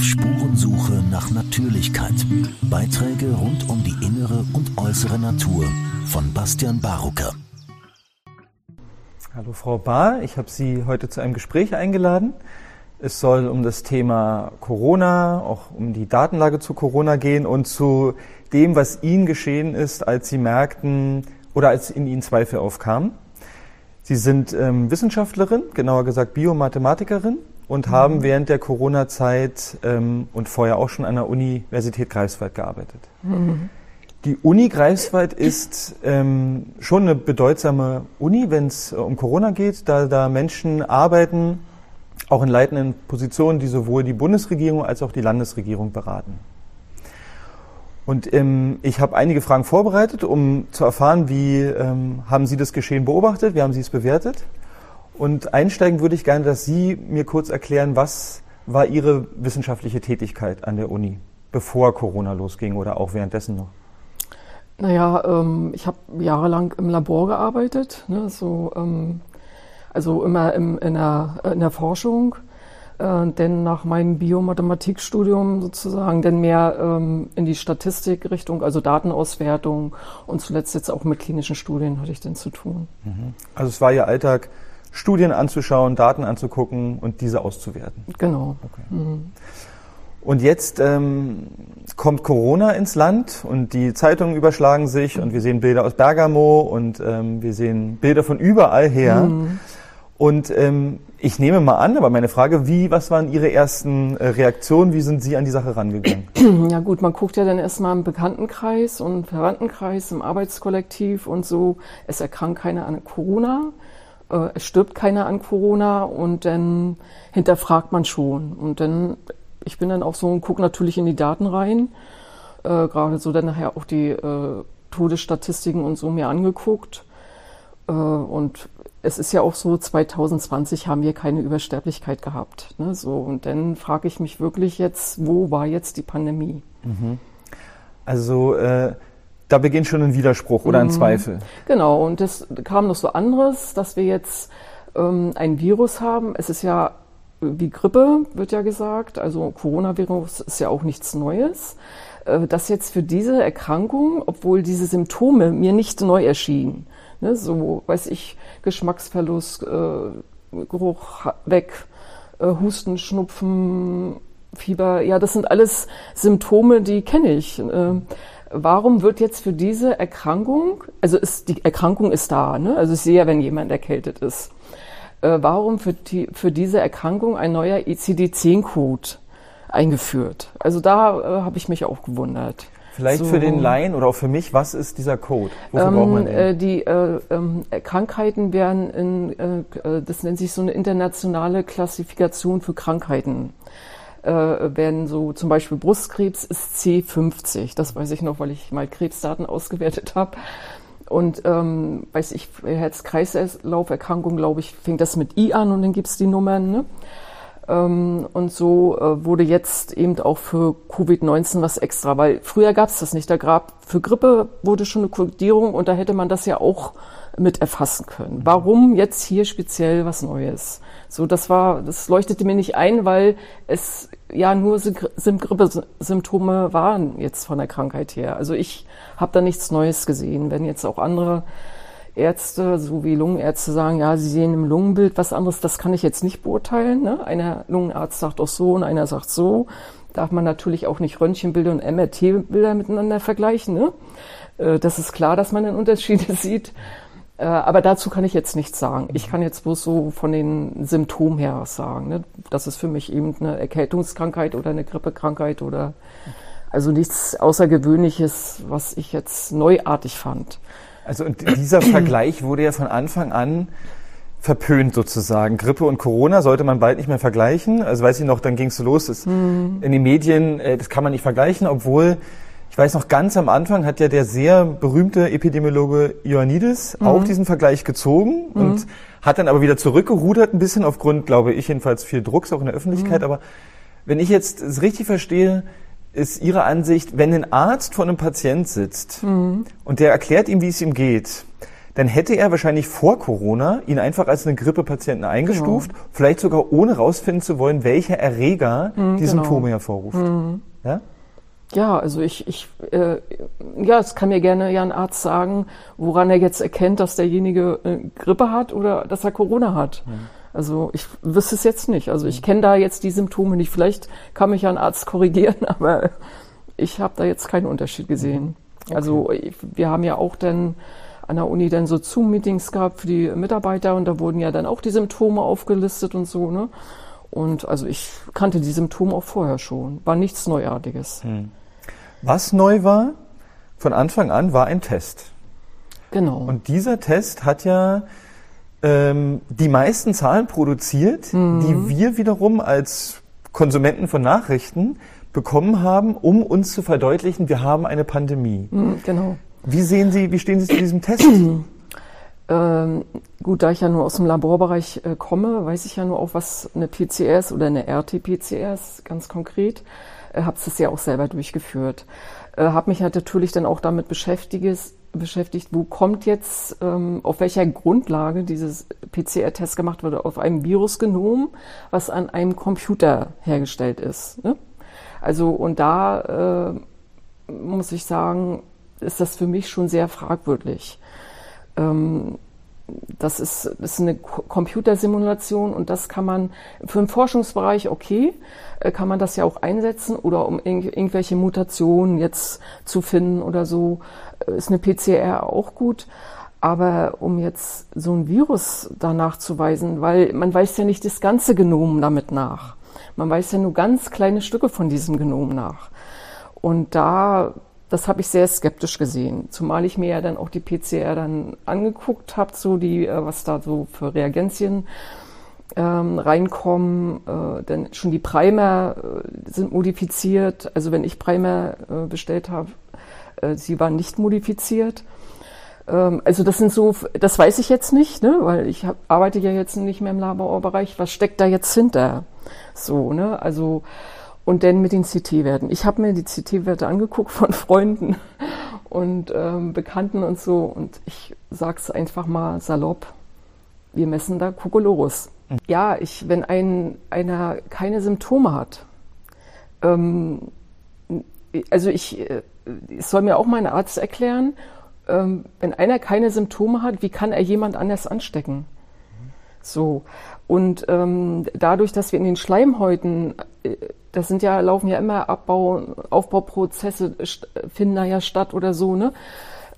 Auf Spurensuche nach Natürlichkeit. Beiträge rund um die innere und äußere Natur von Bastian Barucker. Hallo Frau Bahr, ich habe Sie heute zu einem Gespräch eingeladen. Es soll um das Thema Corona, auch um die Datenlage zu Corona gehen und zu dem, was Ihnen geschehen ist, als Sie merkten oder als in Ihnen Zweifel aufkamen. Sie sind ähm, Wissenschaftlerin, genauer gesagt Biomathematikerin und mhm. haben während der Corona-Zeit ähm, und vorher auch schon an der Universität Greifswald gearbeitet. Mhm. Die Uni Greifswald ist ähm, schon eine bedeutsame Uni, wenn es äh, um Corona geht, da da Menschen arbeiten, auch in leitenden Positionen, die sowohl die Bundesregierung als auch die Landesregierung beraten. Und ähm, ich habe einige Fragen vorbereitet, um zu erfahren, wie ähm, haben Sie das Geschehen beobachtet, wie haben Sie es bewertet. Und einsteigen würde ich gerne, dass Sie mir kurz erklären, was war Ihre wissenschaftliche Tätigkeit an der Uni, bevor Corona losging oder auch währenddessen noch? Naja, ähm, ich habe jahrelang im Labor gearbeitet, ne, so, ähm, also immer im, in, der, in der Forschung äh, denn nach meinem Biomathematikstudium sozusagen dann mehr ähm, in die Statistikrichtung, also Datenauswertung und zuletzt jetzt auch mit klinischen Studien hatte ich denn zu tun. Mhm. Also es war Ihr Alltag, Studien anzuschauen, Daten anzugucken und diese auszuwerten. Genau. Okay. Mhm. Und jetzt ähm, kommt Corona ins Land und die Zeitungen überschlagen sich und wir sehen Bilder aus Bergamo und ähm, wir sehen Bilder von überall her. Mhm. Und ähm, ich nehme mal an, aber meine Frage, wie, was waren Ihre ersten äh, Reaktionen? Wie sind Sie an die Sache rangegangen? Ja gut, man guckt ja dann erstmal im Bekanntenkreis und Verwandtenkreis, im Arbeitskollektiv und so. Es erkrankt keiner an Corona, äh, es stirbt keiner an Corona und dann hinterfragt man schon. Und dann, ich bin dann auch so und gucke natürlich in die Daten rein, äh, gerade so dann nachher auch die äh, Todesstatistiken und so mir angeguckt. Äh, und es ist ja auch so, 2020 haben wir keine Übersterblichkeit gehabt. Ne? So, und dann frage ich mich wirklich jetzt, wo war jetzt die Pandemie? Mhm. Also äh, da beginnt schon ein Widerspruch oder ein mhm. Zweifel. Genau, und es kam noch so anderes, dass wir jetzt ähm, ein Virus haben. Es ist ja wie Grippe, wird ja gesagt. Also Coronavirus ist ja auch nichts Neues. Äh, dass jetzt für diese Erkrankung, obwohl diese Symptome mir nicht neu erschienen, Ne, so, weiß ich, Geschmacksverlust, äh, Geruch weg, äh, Husten, Schnupfen, Fieber. Ja, das sind alles Symptome, die kenne ich. Warum wird jetzt für diese Erkrankung, also ist, die Erkrankung ist da, ne? also ich sehe ja, wenn jemand erkältet ist. Äh, warum für, die, für diese Erkrankung ein neuer ICD-10-Code eingeführt? Also da äh, habe ich mich auch gewundert. Vielleicht so. für den Laien oder auch für mich, was ist dieser Code? Wofür ähm, braucht man den? Äh, die äh, äh, Krankheiten werden in, äh, äh, das nennt sich so eine internationale Klassifikation für Krankheiten. Äh, werden so zum Beispiel Brustkrebs ist C50. Das weiß ich noch, weil ich mal Krebsdaten ausgewertet habe. Und ähm, weiß ich, Herz-Kreislauf-Erkrankung, glaube ich, fängt das mit I an und dann gibt's die Nummern. Ne? Ähm, und so äh, wurde jetzt eben auch für Covid-19 was extra, weil früher gab es das nicht. Da gab für Grippe wurde schon eine Kodierung und da hätte man das ja auch mit erfassen können. Warum jetzt hier speziell was Neues? So, das war, das leuchtete mir nicht ein, weil es ja nur Grippesymptome waren jetzt von der Krankheit her. Also ich habe da nichts Neues gesehen. Wenn jetzt auch andere Ärzte, so wie Lungenärzte sagen, ja, sie sehen im Lungenbild was anderes, das kann ich jetzt nicht beurteilen. Ne? Einer Lungenarzt sagt auch so und einer sagt so. Darf man natürlich auch nicht Röntgenbilder und MRT-Bilder miteinander vergleichen. Ne? Äh, das ist klar, dass man den Unterschiede sieht. Äh, aber dazu kann ich jetzt nichts sagen. Ich kann jetzt bloß so von den Symptomen her was sagen. Ne? Das ist für mich eben eine Erkältungskrankheit oder eine Grippekrankheit oder also nichts Außergewöhnliches, was ich jetzt neuartig fand. Also und dieser Vergleich wurde ja von Anfang an verpönt sozusagen. Grippe und Corona sollte man bald nicht mehr vergleichen. Also weiß ich noch, dann ging es so los. Mhm. In den Medien, äh, das kann man nicht vergleichen, obwohl weiß noch, ganz am Anfang hat ja der sehr berühmte Epidemiologe Ioannidis mhm. auch diesen Vergleich gezogen mhm. und hat dann aber wieder zurückgerudert ein bisschen aufgrund, glaube ich, jedenfalls viel Drucks auch in der Öffentlichkeit. Mhm. Aber wenn ich jetzt es richtig verstehe, ist Ihre Ansicht, wenn ein Arzt vor einem Patient sitzt mhm. und der erklärt ihm, wie es ihm geht, dann hätte er wahrscheinlich vor Corona ihn einfach als einen Grippepatienten eingestuft, genau. vielleicht sogar ohne rausfinden zu wollen, welcher Erreger mhm, die genau. Symptome hervorruft. Mhm. Ja? Ja, also ich, ich äh, ja, es kann mir gerne ja ein Arzt sagen, woran er jetzt erkennt, dass derjenige äh, Grippe hat oder dass er Corona hat. Mhm. Also ich wüsste es jetzt nicht. Also ich kenne da jetzt die Symptome nicht. Vielleicht kann mich ja ein Arzt korrigieren, aber ich habe da jetzt keinen Unterschied gesehen. Okay. Also wir haben ja auch dann an der Uni dann so Zoom-Meetings gehabt für die Mitarbeiter und da wurden ja dann auch die Symptome aufgelistet und so, ne? Und also ich kannte die Symptome auch vorher schon. War nichts Neuartiges. Hm. Was neu war von Anfang an, war ein Test. Genau. Und dieser Test hat ja ähm, die meisten Zahlen produziert, mhm. die wir wiederum als Konsumenten von Nachrichten bekommen haben, um uns zu verdeutlichen, wir haben eine Pandemie. Mhm, genau. Wie sehen Sie, wie stehen Sie zu diesem Test? Ähm, gut, da ich ja nur aus dem Laborbereich äh, komme, weiß ich ja nur auch, was eine PCR ist oder eine RT-PCR ist, ganz konkret. Äh, habe es ja auch selber durchgeführt. Äh, habe mich halt natürlich dann auch damit beschäftigt, beschäftigt, wo kommt jetzt, ähm, auf welcher Grundlage dieses PCR-Test gemacht wurde, auf einem Virusgenom, was an einem Computer hergestellt ist. Ne? Also und da äh, muss ich sagen, ist das für mich schon sehr fragwürdig. Ähm, das ist, ist eine Computersimulation und das kann man für den Forschungsbereich okay, äh, kann man das ja auch einsetzen oder um irgendwelche Mutationen jetzt zu finden oder so, äh, ist eine PCR auch gut. Aber um jetzt so ein Virus danach zu weisen, weil man weiß ja nicht das ganze Genom damit nach. Man weiß ja nur ganz kleine Stücke von diesem Genom nach. Und da das habe ich sehr skeptisch gesehen, zumal ich mir ja dann auch die PCR dann angeguckt habe, so die, äh, was da so für Reagenzien ähm, reinkommen. Äh, denn schon die Primer äh, sind modifiziert. Also wenn ich Primer äh, bestellt habe, äh, sie waren nicht modifiziert. Ähm, also das sind so, das weiß ich jetzt nicht, ne, weil ich hab, arbeite ja jetzt nicht mehr im Laborbereich. Was steckt da jetzt hinter? So, ne, also und dann mit den CT-Werten. Ich habe mir die CT-Werte angeguckt von Freunden und ähm, Bekannten und so. Und ich sage es einfach mal salopp. Wir messen da Kokolorus. Mhm. Ja, ich, wenn ein, einer keine Symptome hat, ähm, also ich, äh, es soll mir auch mein Arzt erklären, ähm, wenn einer keine Symptome hat, wie kann er jemand anders anstecken? So. Und ähm, dadurch, dass wir in den Schleimhäuten, äh, das sind ja, laufen ja immer Abbau, Aufbauprozesse, finden da ja statt oder so, ne?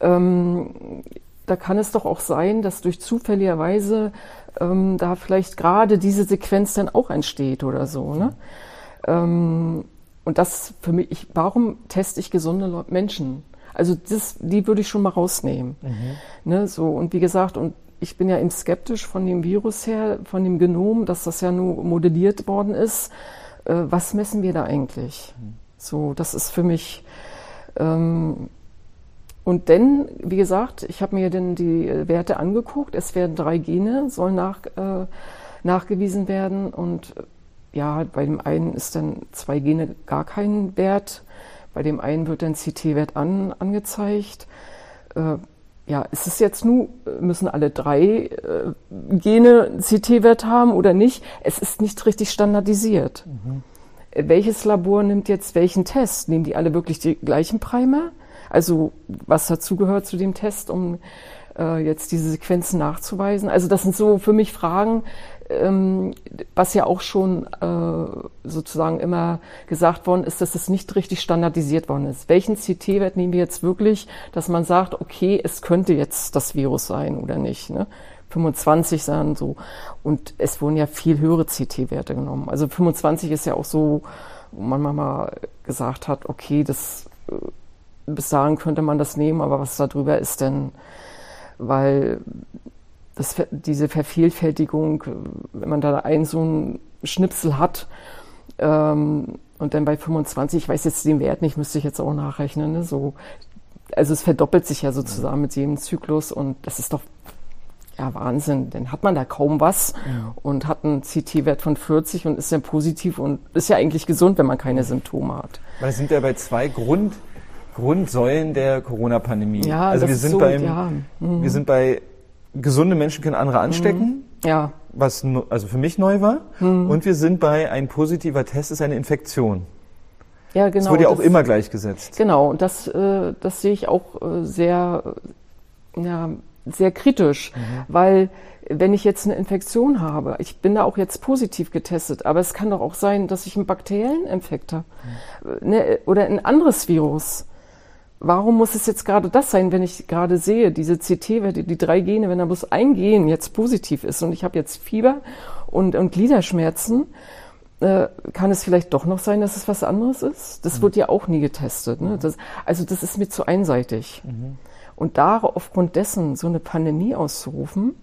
Ähm, da kann es doch auch sein, dass durch zufälligerweise ähm, da vielleicht gerade diese Sequenz dann auch entsteht oder so, ne? Ähm, und das für mich, ich, warum teste ich gesunde Menschen? Also das, die würde ich schon mal rausnehmen. Mhm. Ne, so, und wie gesagt, und ich bin ja eben skeptisch von dem Virus her, von dem Genom, dass das ja nur modelliert worden ist. Äh, was messen wir da eigentlich? So, das ist für mich. Ähm, und denn, wie gesagt, ich habe mir dann die Werte angeguckt. Es werden drei Gene, sollen nach, äh, nachgewiesen werden. Und äh, ja, bei dem einen ist dann zwei Gene gar kein Wert. Bei dem einen wird dann CT-Wert an, angezeigt. Äh, ja, ist es jetzt nun, müssen alle drei äh, Gene CT-Wert haben oder nicht? Es ist nicht richtig standardisiert. Mhm. Welches Labor nimmt jetzt welchen Test? Nehmen die alle wirklich die gleichen Primer? Also was dazugehört zu dem Test, um äh, jetzt diese Sequenzen nachzuweisen? Also das sind so für mich Fragen, ähm, was ja auch schon äh, sozusagen immer gesagt worden ist, dass es nicht richtig standardisiert worden ist. Welchen CT-Wert nehmen wir jetzt wirklich, dass man sagt, okay, es könnte jetzt das Virus sein oder nicht? Ne? 25 sagen so. Und es wurden ja viel höhere CT-Werte genommen. Also 25 ist ja auch so, wo man mal gesagt hat, okay, das äh, bis dahin könnte man das nehmen, aber was da drüber ist denn, weil das, diese Vervielfältigung, wenn man da einen so einen Schnipsel hat, ähm, und dann bei 25, ich weiß jetzt den Wert nicht, müsste ich jetzt auch nachrechnen, ne, so, also es verdoppelt sich ja sozusagen mit jedem Zyklus und das ist doch ja Wahnsinn, dann hat man da kaum was ja. und hat einen CT-Wert von 40 und ist dann positiv und ist ja eigentlich gesund, wenn man keine Symptome hat. Weil sind ja bei zwei Grund Grundsäulen der Corona-Pandemie. Ja, also wir sind so, beim, ja. mhm. wir sind bei gesunde Menschen können andere anstecken. Ja. Was also für mich neu war. Und wir sind bei ein positiver Test ist eine Infektion. Ja, genau. das wurde ja auch das- immer gleichgesetzt. Genau, und das, äh, das sehe ich auch äh, sehr, ja, sehr kritisch, weil wenn ich jetzt eine Infektion habe, ich bin da auch jetzt positiv getestet, aber es kann doch auch sein, dass ich einen bakteriellen Infekt habe Äh, ne, oder ein anderes Virus. Warum muss es jetzt gerade das sein, wenn ich gerade sehe, diese CT-Werte, die drei Gene, wenn da bloß ein Gen jetzt positiv ist und ich habe jetzt Fieber und, und Gliederschmerzen, äh, kann es vielleicht doch noch sein, dass es was anderes ist? Das wird ja auch nie getestet. Ne? Das, also das ist mir zu einseitig. Und da aufgrund dessen so eine Pandemie auszurufen,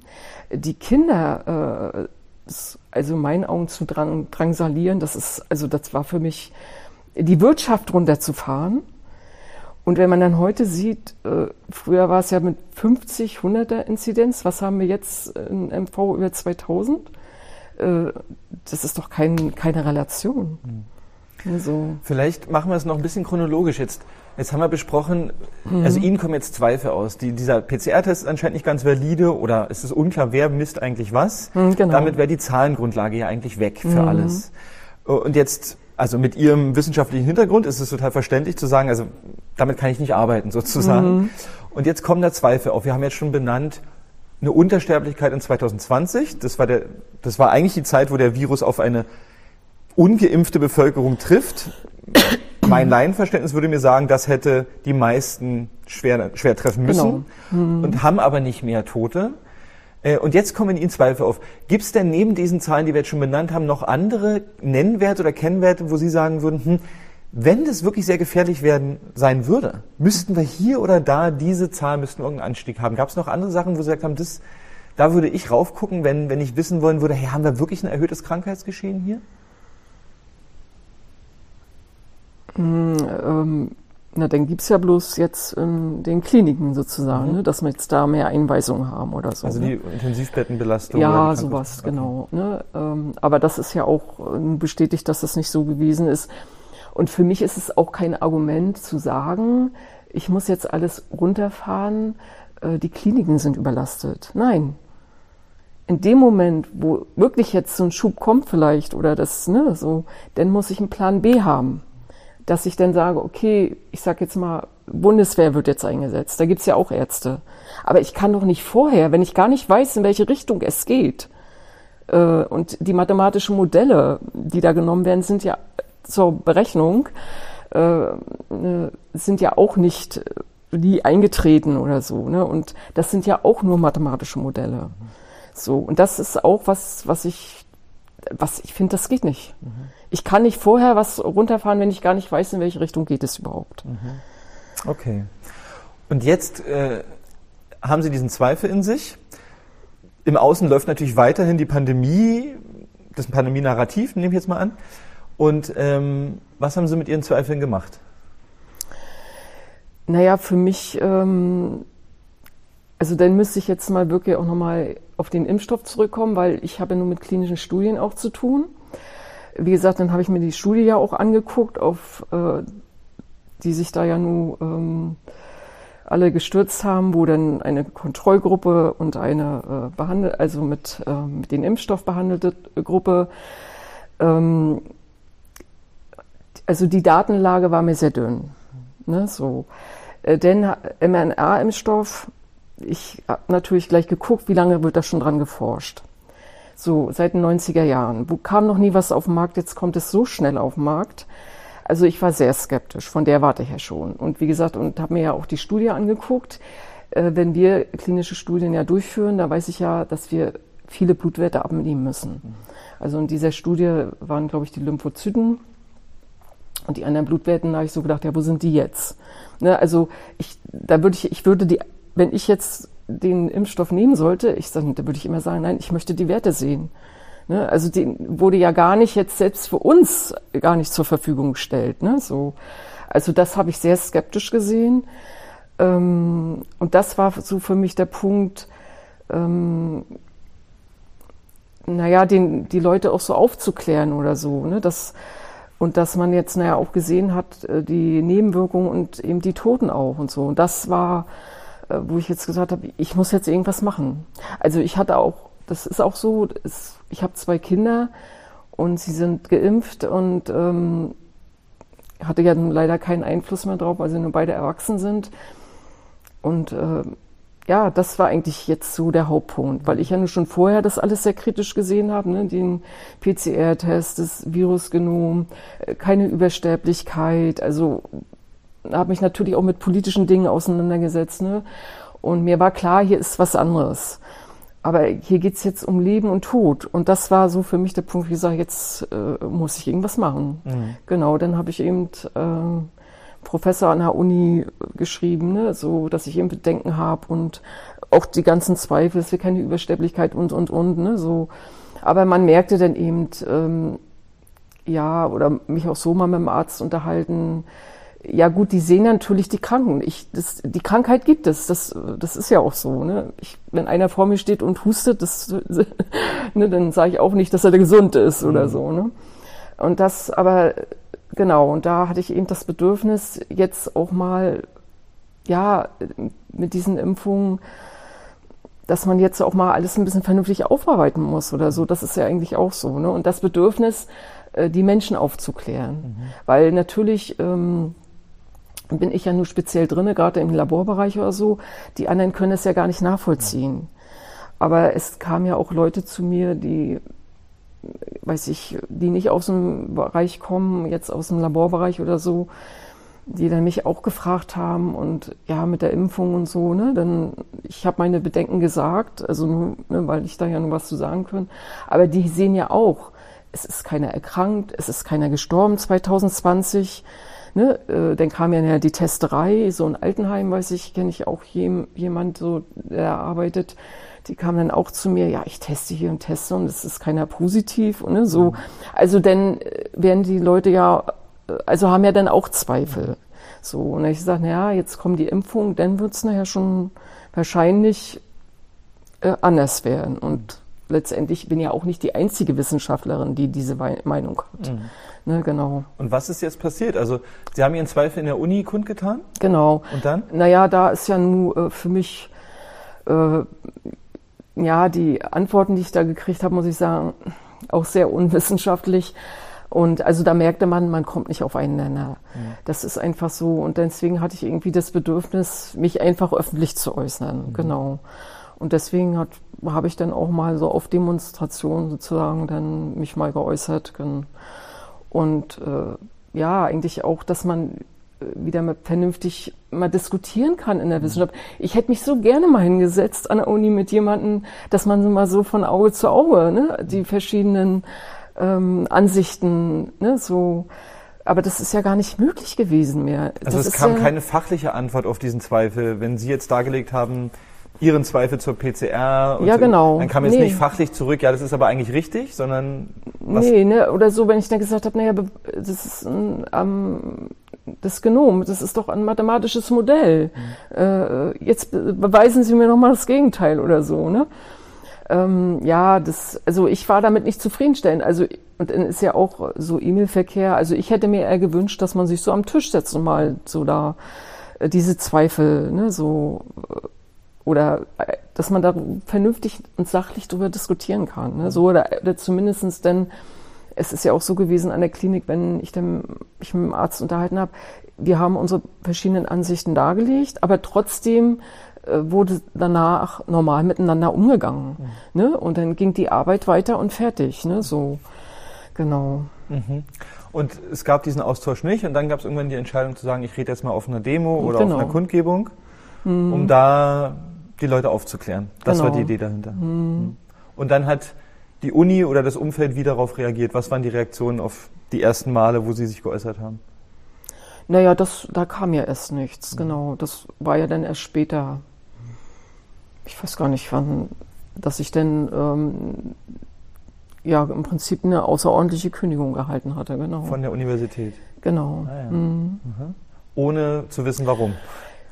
die Kinder, äh, also in meinen Augen zu drang, drangsalieren, das ist, also das war für mich, die Wirtschaft runterzufahren. Und wenn man dann heute sieht, äh, früher war es ja mit 50, 100er Inzidenz, was haben wir jetzt in MV über 2000? Äh, das ist doch kein, keine Relation. Also, Vielleicht machen wir es noch ein bisschen chronologisch jetzt. Jetzt haben wir besprochen, also Ihnen kommen jetzt Zweifel aus. Die, dieser PCR-Test ist anscheinend nicht ganz valide oder es ist unklar, wer misst eigentlich was. Hm, genau. Damit wäre die Zahlengrundlage ja eigentlich weg für alles. Und jetzt, also mit Ihrem wissenschaftlichen Hintergrund ist es total verständlich zu sagen, also damit kann ich nicht arbeiten sozusagen. Und jetzt kommen da Zweifel auf. Wir haben jetzt schon benannt, eine Untersterblichkeit in 2020. Das war, der, das war eigentlich die Zeit, wo der Virus auf eine ungeimpfte Bevölkerung trifft. Mein Laienverständnis würde mir sagen, das hätte die meisten schwer, schwer treffen müssen und haben aber nicht mehr Tote. Äh, Und jetzt kommen Ihnen Zweifel auf. Gibt es denn neben diesen Zahlen, die wir jetzt schon benannt haben, noch andere Nennwerte oder Kennwerte, wo Sie sagen würden, hm, wenn das wirklich sehr gefährlich werden sein würde, müssten wir hier oder da diese Zahl, müssten wir irgendeinen Anstieg haben? Gab es noch andere Sachen, wo Sie gesagt haben, das, da würde ich raufgucken, wenn, wenn ich wissen wollen würde, hey, haben wir wirklich ein erhöhtes Krankheitsgeschehen hier? ähm, na, dann gibt's ja bloß jetzt in den Kliniken sozusagen, ne, dass wir jetzt da mehr Einweisungen haben oder so. Also ne? die Intensivbettenbelastung? oder Ja, sowas, Okay. genau. Ne? Ähm, aber das ist ja auch äh, bestätigt, dass das nicht so gewesen ist. Und für mich ist es auch kein Argument zu sagen, ich muss jetzt alles runterfahren, äh, die Kliniken sind überlastet. Nein. In dem Moment, wo wirklich jetzt so ein Schub kommt vielleicht oder das, ne, so, dann muss ich einen Plan B haben. Dass ich dann sage, okay, ich sag jetzt mal, Bundeswehr wird jetzt eingesetzt. Da gibt's ja auch Ärzte. Aber ich kann doch nicht vorher, wenn ich gar nicht weiß, in welche Richtung es geht. Äh, und die mathematischen Modelle, die da genommen werden, sind ja zur Berechnung, äh, äh, sind ja auch nicht nie eingetreten oder so. Ne? Und das sind ja auch nur mathematische Modelle. So, und das ist auch was, was ich, was ich finde, das geht nicht. Ich kann nicht vorher was runterfahren, wenn ich gar nicht weiß, in welche Richtung geht es überhaupt. Okay. Und jetzt äh, haben Sie diesen Zweifel in sich. Im Außen läuft natürlich weiterhin die Pandemie, das Pandemie-Narrativ, nehme ich jetzt mal an. Und ähm, was haben Sie mit Ihren Zweifeln gemacht? Naja, für mich, ähm, also dann müsste ich jetzt mal wirklich auch nochmal auf den Impfstoff zurückkommen, weil ich habe ja nur mit klinischen Studien auch zu tun. Wie gesagt, dann habe ich mir die Studie ja auch angeguckt, auf äh, die sich da ja nun ähm, alle gestürzt haben, wo dann eine Kontrollgruppe und eine äh, behandelt, also mit, äh, mit den Impfstoff behandelte Gruppe. Ähm, also die Datenlage war mir sehr dünn. Ne, so. Äh, denn mRNA-Impfstoff, ich habe natürlich gleich geguckt, wie lange wird da schon dran geforscht. So, seit den 90er Jahren. Wo kam noch nie was auf den Markt, jetzt kommt es so schnell auf den Markt. Also ich war sehr skeptisch, von der warte ich ja schon. Und wie gesagt, und habe mir ja auch die Studie angeguckt. Äh, wenn wir klinische Studien ja durchführen, da weiß ich ja, dass wir viele Blutwerte abnehmen müssen. Also in dieser Studie waren, glaube ich, die Lymphozyten und die anderen Blutwerten, da habe ich so gedacht, ja, wo sind die jetzt? Ne, also ich, da würde ich, ich würde die, wenn ich jetzt den Impfstoff nehmen sollte, ich sag, da würde ich immer sagen, nein, ich möchte die Werte sehen. Ne, also die wurde ja gar nicht jetzt selbst für uns gar nicht zur Verfügung gestellt. Ne, so, also das habe ich sehr skeptisch gesehen. Ähm, und das war so für mich der Punkt, ähm, naja, den, die Leute auch so aufzuklären oder so. Ne, das, und dass man jetzt naja auch gesehen hat, äh, die Nebenwirkungen und eben die Toten auch und so. Und das war wo ich jetzt gesagt habe, ich muss jetzt irgendwas machen. Also ich hatte auch, das ist auch so, es, ich habe zwei Kinder und sie sind geimpft und ähm, hatte ja leider keinen Einfluss mehr drauf, weil sie nur beide erwachsen sind. Und äh, ja, das war eigentlich jetzt so der Hauptpunkt, weil ich ja nur schon vorher das alles sehr kritisch gesehen habe, ne? den PCR-Test, das Virusgenom, äh, keine Übersterblichkeit, also habe mich natürlich auch mit politischen Dingen auseinandergesetzt. Ne? Und mir war klar, hier ist was anderes. Aber hier geht's jetzt um Leben und Tod. Und das war so für mich der Punkt, wie gesagt, jetzt äh, muss ich irgendwas machen. Mhm. Genau, dann habe ich eben äh, Professor an der Uni geschrieben, ne, so dass ich eben Bedenken habe und auch die ganzen Zweifel, es wird keine Übersterblichkeit und und und, ne, so. Aber man merkte dann eben, ähm, ja, oder mich auch so mal mit dem Arzt unterhalten, ja gut, die sehen natürlich die Kranken. Ich, das, die Krankheit gibt es, das, das ist ja auch so. Ne? Ich, wenn einer vor mir steht und hustet, das, ne, dann sage ich auch nicht, dass er gesund ist oder mhm. so. Ne? Und das, aber Genau, und da hatte ich eben das Bedürfnis, jetzt auch mal, ja, mit diesen Impfungen, dass man jetzt auch mal alles ein bisschen vernünftig aufarbeiten muss oder so. Das ist ja eigentlich auch so. Ne? Und das Bedürfnis, äh, die Menschen aufzuklären. Mhm. Weil natürlich ähm, bin ich ja nur speziell drinne, gerade im Laborbereich oder so. Die anderen können es ja gar nicht nachvollziehen. Aber es kamen ja auch Leute zu mir, die weiß ich, die nicht aus dem Bereich kommen, jetzt aus dem Laborbereich oder so, die dann mich auch gefragt haben und ja, mit der Impfung und so, ne, dann, ich habe meine Bedenken gesagt, also nur, ne, weil ich da ja nur was zu sagen kann, aber die sehen ja auch, es ist keiner erkrankt, es ist keiner gestorben 2020, ne, äh, dann kam ja die Testerei, so ein Altenheim, weiß ich, kenne ich auch jem, jemand so, der arbeitet, die kamen dann auch zu mir, ja, ich teste hier und teste und es ist keiner positiv und ne, so. Also dann äh, werden die Leute ja, äh, also haben ja dann auch Zweifel. So, und ich sage, naja, jetzt kommt die Impfung, dann wird es nachher schon wahrscheinlich äh, anders werden. Und letztendlich bin ja auch nicht die einzige Wissenschaftlerin, die diese Meinung hat. Mhm. Ne, genau. Und was ist jetzt passiert? Also Sie haben Ihren Zweifel in der Uni kundgetan? Genau. Und dann? Naja, da ist ja nur äh, für mich äh, ja, die Antworten, die ich da gekriegt habe, muss ich sagen, auch sehr unwissenschaftlich. Und also da merkte man, man kommt nicht auf einen Nenner. Mhm. Das ist einfach so. Und deswegen hatte ich irgendwie das Bedürfnis, mich einfach öffentlich zu äußern. Mhm. Genau. Und deswegen habe ich dann auch mal so auf Demonstrationen sozusagen dann mich mal geäußert. Und äh, ja, eigentlich auch, dass man wieder mal vernünftig mal diskutieren kann in der Wissenschaft. Ich hätte mich so gerne mal hingesetzt an der Uni mit jemandem, dass man mal so von Auge zu Auge ne, die verschiedenen ähm, Ansichten ne, so aber das ist ja gar nicht möglich gewesen mehr. Also das es kam ja keine fachliche Antwort auf diesen Zweifel. Wenn Sie jetzt dargelegt haben, Ihren Zweifel zur PCR. ja, genau. Dann kam jetzt nee. nicht fachlich zurück, ja, das ist aber eigentlich richtig, sondern was? Nee, ne, oder so, wenn ich dann gesagt habe, naja, das ist ein, ähm, das Genom, das ist doch ein mathematisches Modell. Mhm. Äh, jetzt beweisen Sie mir noch mal das Gegenteil oder so, ne? Ähm, ja, das, also ich war damit nicht zufriedenstellend. Also, und dann ist ja auch so E-Mail-Verkehr. Also ich hätte mir eher gewünscht, dass man sich so am Tisch setzt und mal so da äh, diese Zweifel, ne, so oder äh, dass man da vernünftig und sachlich drüber diskutieren kann. Ne? So oder, oder zumindestens denn, es ist ja auch so gewesen an der Klinik, wenn ich dann mich mit dem Arzt unterhalten habe, wir haben unsere verschiedenen Ansichten dargelegt, aber trotzdem äh, wurde danach normal miteinander umgegangen. Mhm. Ne? Und dann ging die Arbeit weiter und fertig. Ne? So, genau. Mhm. Und es gab diesen Austausch nicht und dann gab es irgendwann die Entscheidung zu sagen, ich rede jetzt mal auf einer Demo oder genau. auf einer Kundgebung, mhm. um da die Leute aufzuklären. Das genau. war die Idee dahinter. Mhm. Und dann hat die Uni oder das Umfeld wie darauf reagiert? Was waren die Reaktionen auf die ersten Male, wo Sie sich geäußert haben? Naja, das, da kam ja erst nichts, mhm. genau. Das war ja dann erst später. Ich weiß gar nicht, wann, dass ich denn ähm, ja im Prinzip eine außerordentliche Kündigung gehalten hatte, genau. Von der Universität. Genau. Ah, ja. mhm. Ohne zu wissen, warum.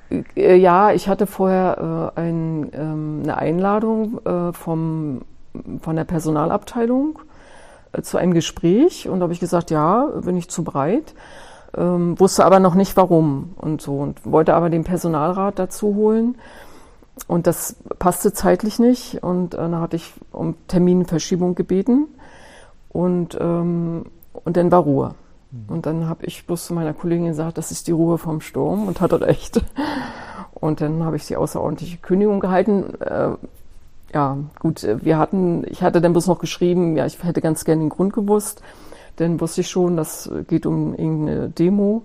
Äh, ja, ich hatte vorher äh, ein, ähm, eine Einladung äh, vom, von der Personalabteilung äh, zu einem Gespräch und habe ich gesagt, ja, bin ich zu breit. Ähm, wusste aber noch nicht warum und so und wollte aber den Personalrat dazu holen. und das passte zeitlich nicht und äh, dann hatte ich um Terminverschiebung gebeten und, ähm, und dann war Ruhe. Mhm. Und dann habe ich bloß zu meiner Kollegin gesagt, das ist die Ruhe vom Sturm und hat er recht. Und dann habe ich die außerordentliche Kündigung gehalten. Äh, ja, gut, wir hatten, ich hatte dann bloß noch geschrieben, ja, ich hätte ganz gerne den Grund gewusst. Dann wusste ich schon, das geht um irgendeine Demo.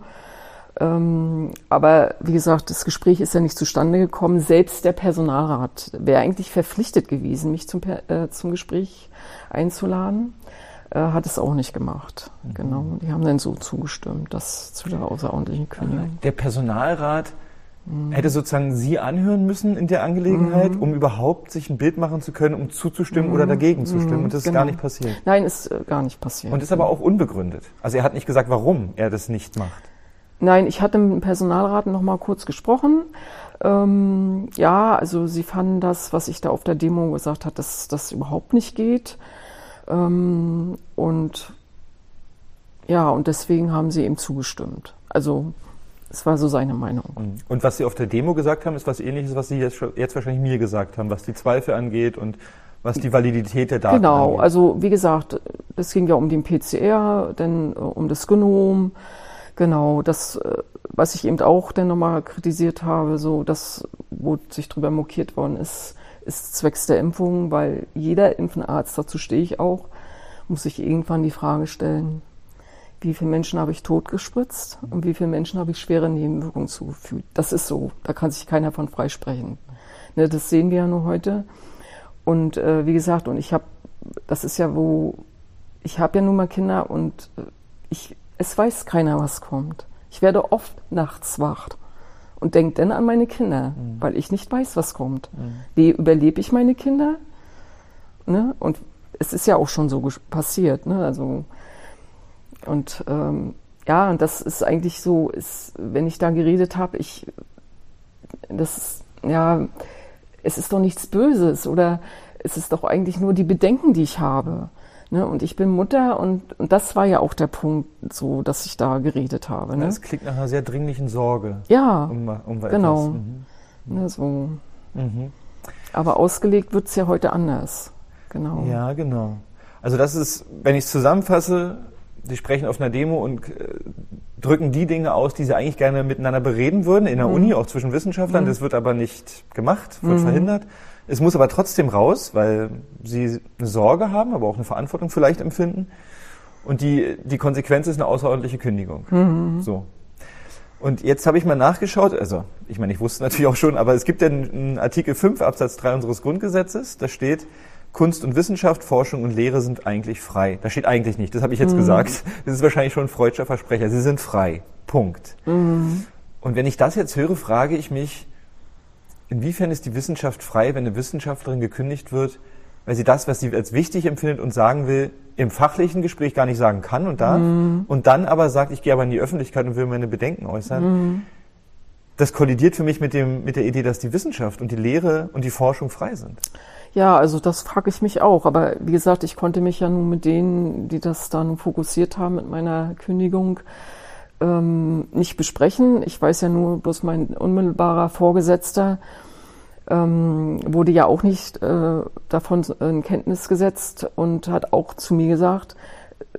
Ähm, aber wie gesagt, das Gespräch ist ja nicht zustande gekommen. Selbst der Personalrat wäre eigentlich verpflichtet gewesen, mich zum, äh, zum Gespräch einzuladen, äh, hat es auch nicht gemacht. Mhm. Genau, die haben dann so zugestimmt, das zu der außerordentlichen Kündigung. Der Personalrat mhm. hätte sozusagen Sie anhören müssen in der Angelegenheit, mhm. um überhaupt sich ein Bild machen zu können, um zuzustimmen oder mhm. dagegen zu stimmen. Und das genau. ist gar nicht passiert. Nein, ist äh, gar nicht passiert. Und ist aber auch unbegründet. Also er hat nicht gesagt, warum er das nicht macht. Nein, ich hatte mit dem Personalrat noch mal kurz gesprochen. Ähm, ja, also sie fanden das, was ich da auf der Demo gesagt habe, dass das überhaupt nicht geht. Ähm, und ja, und deswegen haben sie ihm zugestimmt. Also es war so seine Meinung. Mhm. Und was Sie auf der Demo gesagt haben, ist was Ähnliches, was Sie jetzt, jetzt wahrscheinlich mir gesagt haben, was die Zweifel angeht und was die Validität der Daten genau, angeht. Genau, also wie gesagt, es ging ja um den PCR, dann äh, um das Genom, Genau, das, äh, was ich eben auch dann nochmal kritisiert habe, so das, wo sich drüber mokiert worden ist, ist zwecks der Impfung, weil jeder Impfenarzt, dazu stehe ich auch, muss sich irgendwann die Frage stellen, wie viele Menschen habe ich totgespritzt und wie viele Menschen habe ich schwere Nebenwirkungen zugefügt. Das ist so, da kann sich keiner von freisprechen. Ne, das sehen wir ja nur heute. Und äh, wie gesagt, und ich habe, das ist ja wo, ich habe ja nun mal Kinder und äh, ich es weiß keiner, was kommt. Ich werde oft nachts wach und denke dann an meine Kinder, mhm. weil ich nicht weiß, was kommt. Mhm. Wie überlebe ich meine Kinder? Ne? Und es ist ja auch schon so passiert. Ne? Also, und ähm, ja, und das ist eigentlich so, ist, wenn ich da geredet habe, ich, das ist, ja, es ist doch nichts Böses oder es ist doch eigentlich nur die Bedenken, die ich habe. Ne? Und ich bin Mutter und, und das war ja auch der Punkt, so dass ich da geredet habe. Ne? Das klingt nach einer sehr dringlichen Sorge. Ja, um, um genau. Mhm. Ne, so. Mhm. Aber ausgelegt wird es ja heute anders. Genau. Ja, genau. Also das ist, wenn ich es zusammenfasse, Sie sprechen auf einer Demo und äh, drücken die Dinge aus, die Sie eigentlich gerne miteinander bereden würden, in der mhm. Uni, auch zwischen Wissenschaftlern. Mhm. Das wird aber nicht gemacht, wird mhm. verhindert. Es muss aber trotzdem raus, weil sie eine Sorge haben, aber auch eine Verantwortung vielleicht empfinden. Und die, die Konsequenz ist eine außerordentliche Kündigung. Mhm. So. Und jetzt habe ich mal nachgeschaut, also ich meine, ich wusste natürlich auch schon, aber es gibt ja einen Artikel 5 Absatz 3 unseres Grundgesetzes, da steht, Kunst und Wissenschaft, Forschung und Lehre sind eigentlich frei. Da steht eigentlich nicht, das habe ich jetzt mhm. gesagt. Das ist wahrscheinlich schon ein freudscher Versprecher. Sie sind frei. Punkt. Mhm. Und wenn ich das jetzt höre, frage ich mich, Inwiefern ist die Wissenschaft frei, wenn eine Wissenschaftlerin gekündigt wird, weil sie das, was sie als wichtig empfindet und sagen will, im fachlichen Gespräch gar nicht sagen kann und darf mhm. und dann aber sagt, ich gehe aber in die Öffentlichkeit und will meine Bedenken äußern. Mhm. Das kollidiert für mich mit, dem, mit der Idee, dass die Wissenschaft und die Lehre und die Forschung frei sind. Ja, also das frage ich mich auch. Aber wie gesagt, ich konnte mich ja nun mit denen, die das dann fokussiert haben, mit meiner Kündigung ähm, nicht besprechen. Ich weiß ja nur, bloß mein unmittelbarer Vorgesetzter ähm, wurde ja auch nicht äh, davon in Kenntnis gesetzt und hat auch zu mir gesagt,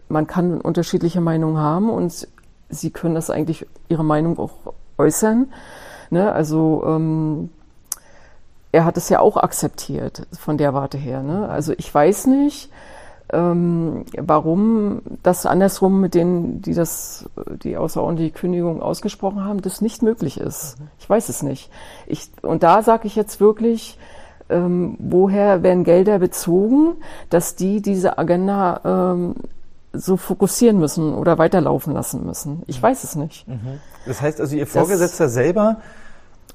man kann unterschiedliche Meinungen haben und sie können das eigentlich ihre Meinung auch äußern. Ne? Also ähm, er hat es ja auch akzeptiert von der Warte her. Ne? Also ich weiß nicht, ähm, warum das andersrum mit denen, die das, die außerordentliche Kündigung ausgesprochen haben, das nicht möglich ist. Ich weiß es nicht. Ich, und da sage ich jetzt wirklich, ähm, woher werden Gelder bezogen, dass die diese Agenda ähm, so fokussieren müssen oder weiterlaufen lassen müssen. Ich mhm. weiß es nicht. Mhm. Das heißt also, Ihr Vorgesetzter das, selber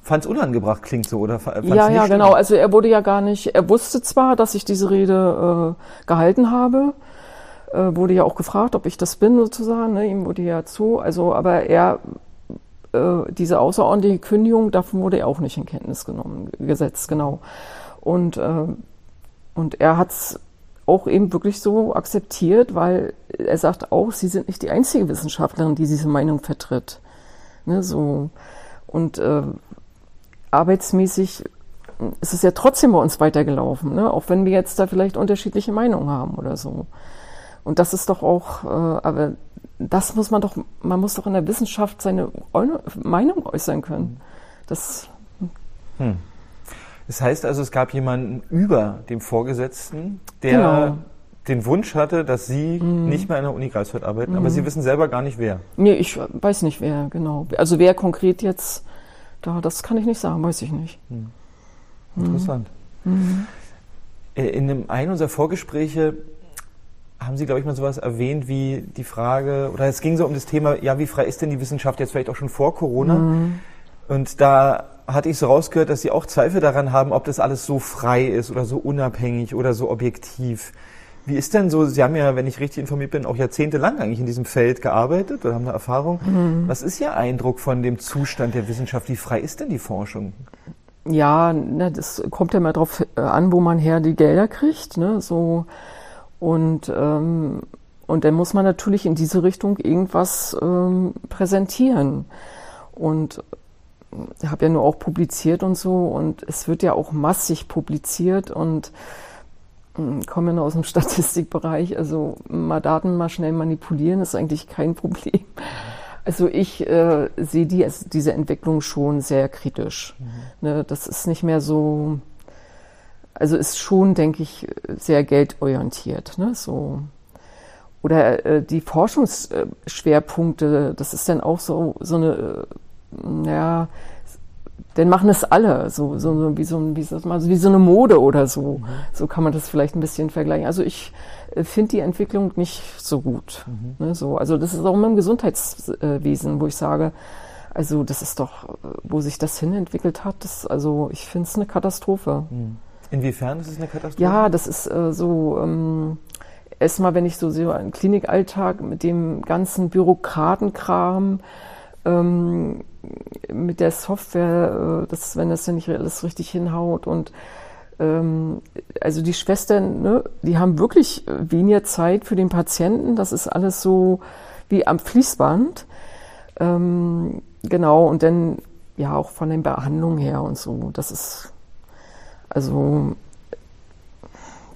fand es unangebracht, klingt so, oder? Ja, ja, genau. Also er wurde ja gar nicht, er wusste zwar, dass ich diese Rede äh, gehalten habe, äh, wurde ja auch gefragt, ob ich das bin sozusagen, ne? ihm wurde ja zu, also, aber er, äh, diese außerordentliche Kündigung, davon wurde er auch nicht in Kenntnis genommen, gesetzt, genau. Und, äh, und er hat es auch eben wirklich so akzeptiert, weil er sagt auch, sie sind nicht die einzige Wissenschaftlerin, die diese Meinung vertritt. Ne, so. Und äh, arbeitsmäßig ist es ja trotzdem bei uns weitergelaufen, ne? auch wenn wir jetzt da vielleicht unterschiedliche Meinungen haben oder so. Und das ist doch auch, äh, aber das muss man doch, man muss doch in der Wissenschaft seine Meinung äußern können. Das. Hm. Das heißt also, es gab jemanden über dem Vorgesetzten, der genau. den Wunsch hatte, dass Sie mhm. nicht mehr an der Uni Greifswald arbeiten, mhm. aber Sie wissen selber gar nicht wer. Nee, ich weiß nicht wer, genau. Also wer konkret jetzt da, das kann ich nicht sagen, weiß ich nicht. Hm. Interessant. Mhm. In einem, einem unserer Vorgespräche haben Sie, glaube ich, mal sowas erwähnt wie die Frage, oder es ging so um das Thema, ja, wie frei ist denn die Wissenschaft jetzt vielleicht auch schon vor Corona? Mhm. Und da hatte ich so rausgehört, dass Sie auch Zweifel daran haben, ob das alles so frei ist oder so unabhängig oder so objektiv. Wie ist denn so, Sie haben ja, wenn ich richtig informiert bin, auch jahrzehntelang eigentlich in diesem Feld gearbeitet oder haben eine Erfahrung. Mhm. Was ist Ihr Eindruck von dem Zustand der Wissenschaft? Wie frei ist denn die Forschung? Ja, das kommt ja mal drauf äh, an, wo man her die Gelder kriegt. Ne? So, und, ähm, und dann muss man natürlich in diese Richtung irgendwas ähm, präsentieren. Und ich habe ja nur auch publiziert und so und es wird ja auch massig publiziert und komme ja aus dem Statistikbereich, also mal Daten mal schnell manipulieren ist eigentlich kein Problem. Also ich äh, sehe die, also diese Entwicklung schon sehr kritisch. Mhm. Ne, das ist nicht mehr so, also ist schon, denke ich, sehr geldorientiert. Ne, so. Oder äh, die Forschungsschwerpunkte, das ist dann auch so, so eine, äh, ja, dann machen es alle, so, so, so wie so, wie, so, also wie so eine Mode oder so. Mhm. So kann man das vielleicht ein bisschen vergleichen. Also ich äh, finde die Entwicklung nicht so gut. Mhm. Ne, so, also das ist auch immer im Gesundheitswesen, wo ich sage, also das ist doch, wo sich das hinentwickelt hat, das, also ich finde es eine Katastrophe. Mhm. Inwiefern ist es eine Katastrophe? Ja, das ist äh, so, ähm, erstmal, wenn ich so sehe, einen Klinikalltag mit dem ganzen Bürokratenkram, ähm, mit der Software, äh, das, wenn das ja nicht alles richtig hinhaut und ähm, also die Schwestern, ne, die haben wirklich weniger Zeit für den Patienten. Das ist alles so wie am Fließband. Ähm, genau, und dann ja auch von den Behandlungen her und so. Das ist also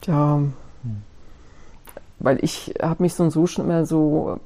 ja, weil ich habe mich so und so schon immer so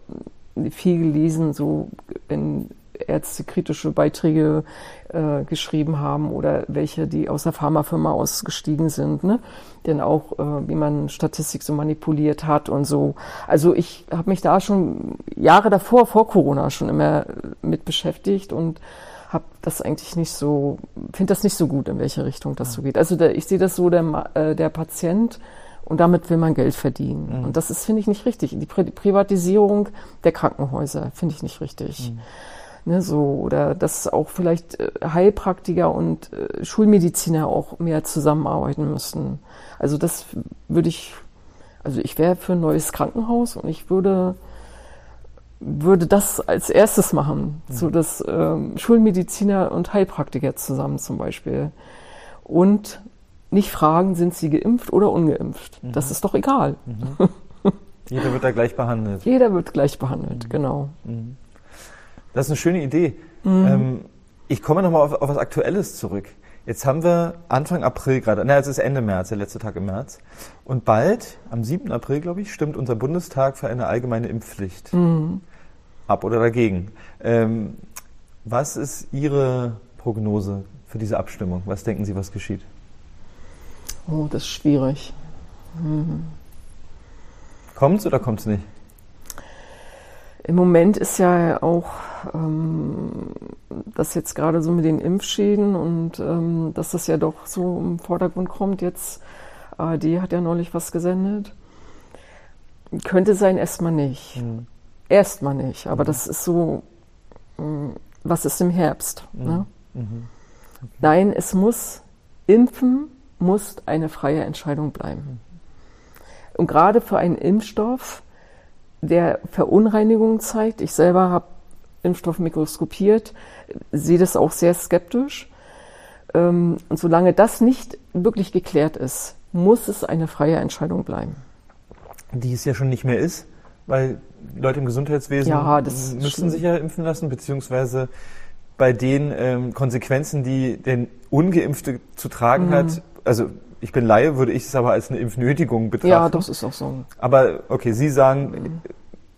viel gelesen, so wenn Ärzte kritische Beiträge äh, geschrieben haben oder welche, die aus der Pharmafirma ausgestiegen sind, ne? denn auch äh, wie man Statistik so manipuliert hat und so. Also ich habe mich da schon Jahre davor, vor Corona, schon immer mit beschäftigt und habe das eigentlich nicht so, finde das nicht so gut, in welche Richtung das so geht. Also der, ich sehe das so, der, äh, der Patient und damit will man Geld verdienen. Mhm. Und das ist, finde ich, nicht richtig. Die Pri Privatisierung der Krankenhäuser finde ich nicht richtig. Mhm. Ne, so, oder dass auch vielleicht äh, Heilpraktiker und äh, Schulmediziner auch mehr zusammenarbeiten müssten. Also das würde ich, also ich wäre für ein neues Krankenhaus und ich würde, würde das als erstes machen. Mhm. So dass ähm, Schulmediziner und Heilpraktiker zusammen zum Beispiel. Und nicht fragen, sind sie geimpft oder ungeimpft. Mhm. Das ist doch egal. Mhm. Jeder wird da gleich behandelt. Jeder wird gleich behandelt, mhm. genau. Mhm. Das ist eine schöne Idee. Mhm. Ähm, ich komme nochmal auf, auf was Aktuelles zurück. Jetzt haben wir Anfang April gerade, na, es ist Ende März, der letzte Tag im März. Und bald, am 7. April, glaube ich, stimmt unser Bundestag für eine allgemeine Impfpflicht. Mhm. Ab oder dagegen. Ähm, was ist Ihre Prognose für diese Abstimmung? Was denken Sie, was geschieht? Oh, das ist schwierig. Mhm. Kommt's oder kommt's nicht? Im Moment ist ja auch ähm, das jetzt gerade so mit den Impfschäden und ähm, dass das ja doch so im Vordergrund kommt. Jetzt, ARD hat ja neulich was gesendet. Könnte sein, erstmal nicht. Mhm. Erstmal nicht, aber mhm. das ist so, mh, was ist im Herbst? Mhm. Ne? Mhm. Okay. Nein, es muss, impfen muss eine freie Entscheidung bleiben. Und gerade für einen Impfstoff, der Verunreinigung zeigt. Ich selber habe Impfstoff mikroskopiert, sehe das auch sehr skeptisch. Ähm, und solange das nicht wirklich geklärt ist, muss es eine freie Entscheidung bleiben. Die es ja schon nicht mehr ist, weil Leute im Gesundheitswesen ja, müssen sich ja impfen lassen, beziehungsweise bei den ähm, Konsequenzen, die der Ungeimpfte zu tragen mhm. hat. Also ich bin Laie, würde ich es aber als eine Impfnötigung betrachten. Ja, das ist auch so. Aber okay, Sie sagen, mhm.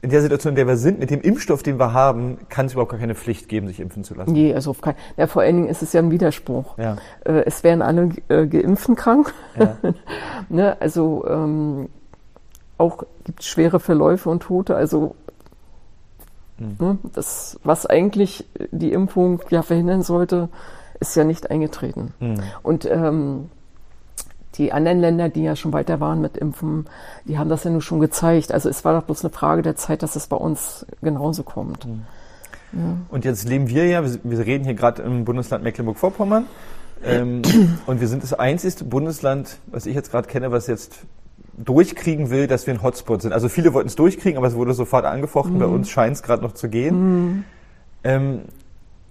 in der Situation, in der wir sind, mit dem Impfstoff, den wir haben, kann es überhaupt gar keine Pflicht geben, sich impfen zu lassen. Nee, also auf keinen Ja, vor allen Dingen ist es ja ein Widerspruch. Ja. Äh, es wären alle äh, Geimpften krank. Ja. ne, also ähm, auch gibt es schwere Verläufe und Tote. Also mhm. ne, das, was eigentlich die Impfung ja verhindern sollte, ist ja nicht eingetreten. Mhm. Und ähm, die anderen Länder, die ja schon weiter waren mit Impfen, die haben das ja nur schon gezeigt. Also es war doch bloß eine Frage der Zeit, dass es bei uns genauso kommt. Mhm. Ja. Und jetzt leben wir ja, wir reden hier gerade im Bundesland Mecklenburg-Vorpommern. Ähm, und wir sind das einzigste Bundesland, was ich jetzt gerade kenne, was jetzt durchkriegen will, dass wir ein Hotspot sind. Also viele wollten es durchkriegen, aber es wurde sofort angefochten. Mhm. Bei uns scheint es gerade noch zu gehen. Mhm. Ähm,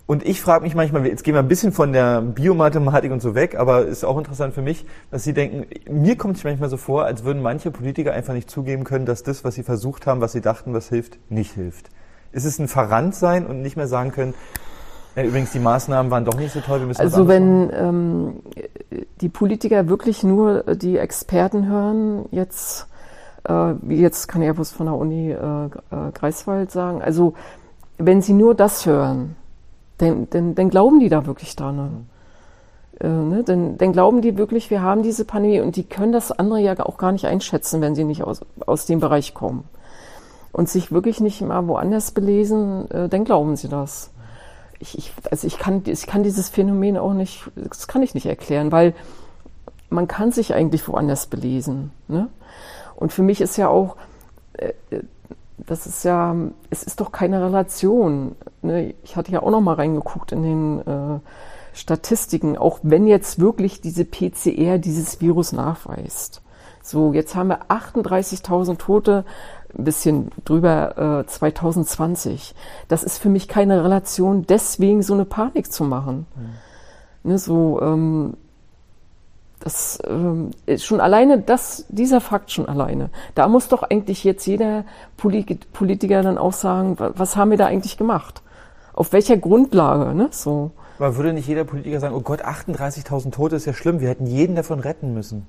und ich frage mich manchmal, jetzt gehen wir ein bisschen von der Biomathematik und so weg, aber ist auch interessant für mich, dass Sie denken, mir kommt es manchmal so vor, als würden manche Politiker einfach nicht zugeben können, dass das, was sie versucht haben, was sie dachten, was hilft, nicht hilft. Ist es ein Verrannt sein und nicht mehr sagen können, ja, übrigens, die Maßnahmen waren doch nicht so toll. Wir müssen also wenn ähm, die Politiker wirklich nur die Experten hören, jetzt, äh, jetzt kann ich ja bloß von der Uni äh, äh, Greifswald sagen, also wenn sie nur das hören, dann, dann, dann glauben die da wirklich dran. Ne? Äh, ne? Dann, dann glauben die wirklich, wir haben diese Pandemie und die können das andere ja auch gar nicht einschätzen, wenn sie nicht aus, aus dem Bereich kommen. Und sich wirklich nicht mal woanders belesen, äh, dann glauben sie das. Ich, ich, also ich kann, ich kann dieses Phänomen auch nicht, das kann ich nicht erklären, weil man kann sich eigentlich woanders belesen. Ne? Und für mich ist ja auch, äh, das ist ja, es ist doch keine Relation. Ne? Ich hatte ja auch noch mal reingeguckt in den äh, Statistiken, auch wenn jetzt wirklich diese PCR dieses Virus nachweist. So, jetzt haben wir 38.000 Tote, ein bisschen drüber äh, 2020. Das ist für mich keine Relation, deswegen so eine Panik zu machen. Mhm. Ne, so, ähm, das ähm, ist schon alleine, das, dieser Fakt schon alleine. Da muss doch eigentlich jetzt jeder Politiker dann auch sagen, was haben wir da eigentlich gemacht? Auf welcher Grundlage, ne? So. Man würde nicht jeder Politiker sagen, oh Gott, 38.000 Tote ist ja schlimm, wir hätten jeden davon retten müssen.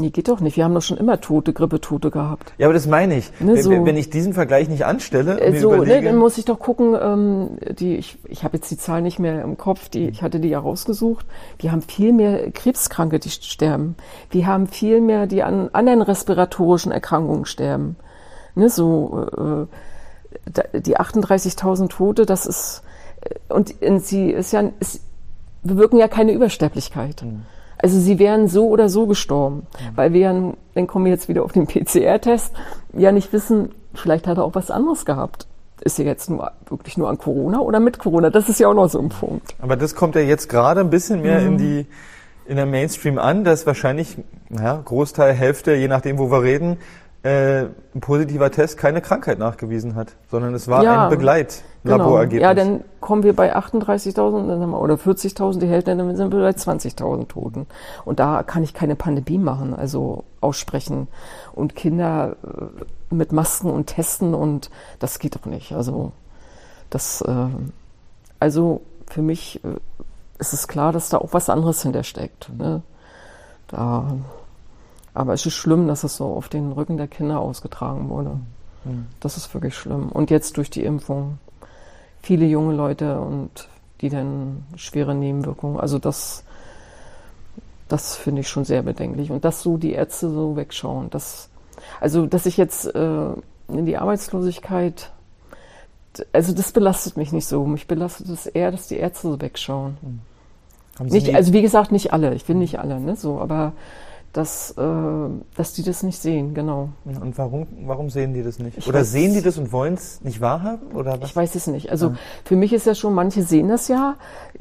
Nee, geht doch nicht. Wir haben doch schon immer Tote, Grippetote gehabt. Ja, aber das meine ich. Ne, so. Wenn ich diesen Vergleich nicht anstelle, äh, so, ne, dann muss ich doch gucken, ähm, die, ich, ich habe jetzt die Zahl nicht mehr im Kopf, die, ich hatte die ja rausgesucht. Wir haben viel mehr Krebskranke, die sterben. Wir haben viel mehr, die an anderen respiratorischen Erkrankungen sterben. Ne, so, äh, die 38.000 Tote, das ist, äh, und, und sie ist ja, ist, bewirken ja keine Übersterblichkeit. Mhm. Also sie wären so oder so gestorben, mhm. weil wir, ja, dann kommen wir jetzt wieder auf den PCR-Test, ja nicht wissen, vielleicht hat er auch was anderes gehabt. Ist er jetzt nur wirklich nur an Corona oder mit Corona? Das ist ja auch noch so ein Punkt. Aber das kommt ja jetzt gerade ein bisschen mehr mhm. in die in der Mainstream an, dass wahrscheinlich naja, Großteil, Hälfte, je nachdem, wo wir reden, äh, ein positiver Test keine Krankheit nachgewiesen hat, sondern es war ja, ein Begleitlaborergebnis. Genau. Ja, dann kommen wir bei 38.000 oder 40.000 die Hälfte, dann sind wir bei 20.000 Toten. Und da kann ich keine Pandemie machen, also aussprechen. Und Kinder äh, mit Masken und Testen und das geht doch nicht. Also das, äh, also für mich äh, ist es klar, dass da auch was anderes hintersteckt. Ne? Da aber es ist schlimm, dass es so auf den Rücken der Kinder ausgetragen wurde. Mhm. Das ist wirklich schlimm. Und jetzt durch die Impfung viele junge Leute und die dann schwere Nebenwirkungen. Also das, das finde ich schon sehr bedenklich. Und dass so die Ärzte so wegschauen. Das, also, dass ich jetzt äh, in die Arbeitslosigkeit, also das belastet mich nicht so. Mich belastet es eher, dass die Ärzte so wegschauen. Mhm. Nicht, also wie gesagt, nicht alle. Ich will nicht alle, ne? So, aber dass, äh, dass die das nicht sehen, genau. Und warum, warum sehen die das nicht? Ich oder sehen die das und wollen es nicht wahrhaben? Oder was? Ich weiß es nicht. Also ja. für mich ist ja schon, manche sehen das ja,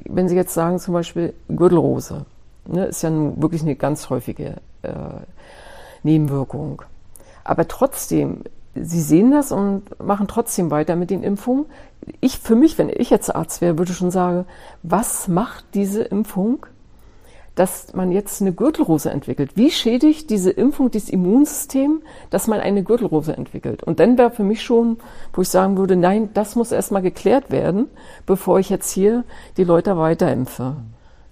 wenn sie jetzt sagen zum Beispiel Gürtelrose, ne, ist ja wirklich eine ganz häufige äh, Nebenwirkung. Aber trotzdem, sie sehen das und machen trotzdem weiter mit den Impfungen. Ich, für mich, wenn ich jetzt Arzt wäre, würde schon sagen, was macht diese Impfung dass man jetzt eine Gürtelrose entwickelt. Wie schädigt diese Impfung das Immunsystem, dass man eine Gürtelrose entwickelt? Und dann wäre für mich schon, wo ich sagen würde, nein, das muss erstmal geklärt werden, bevor ich jetzt hier die Leute weiterimpfe.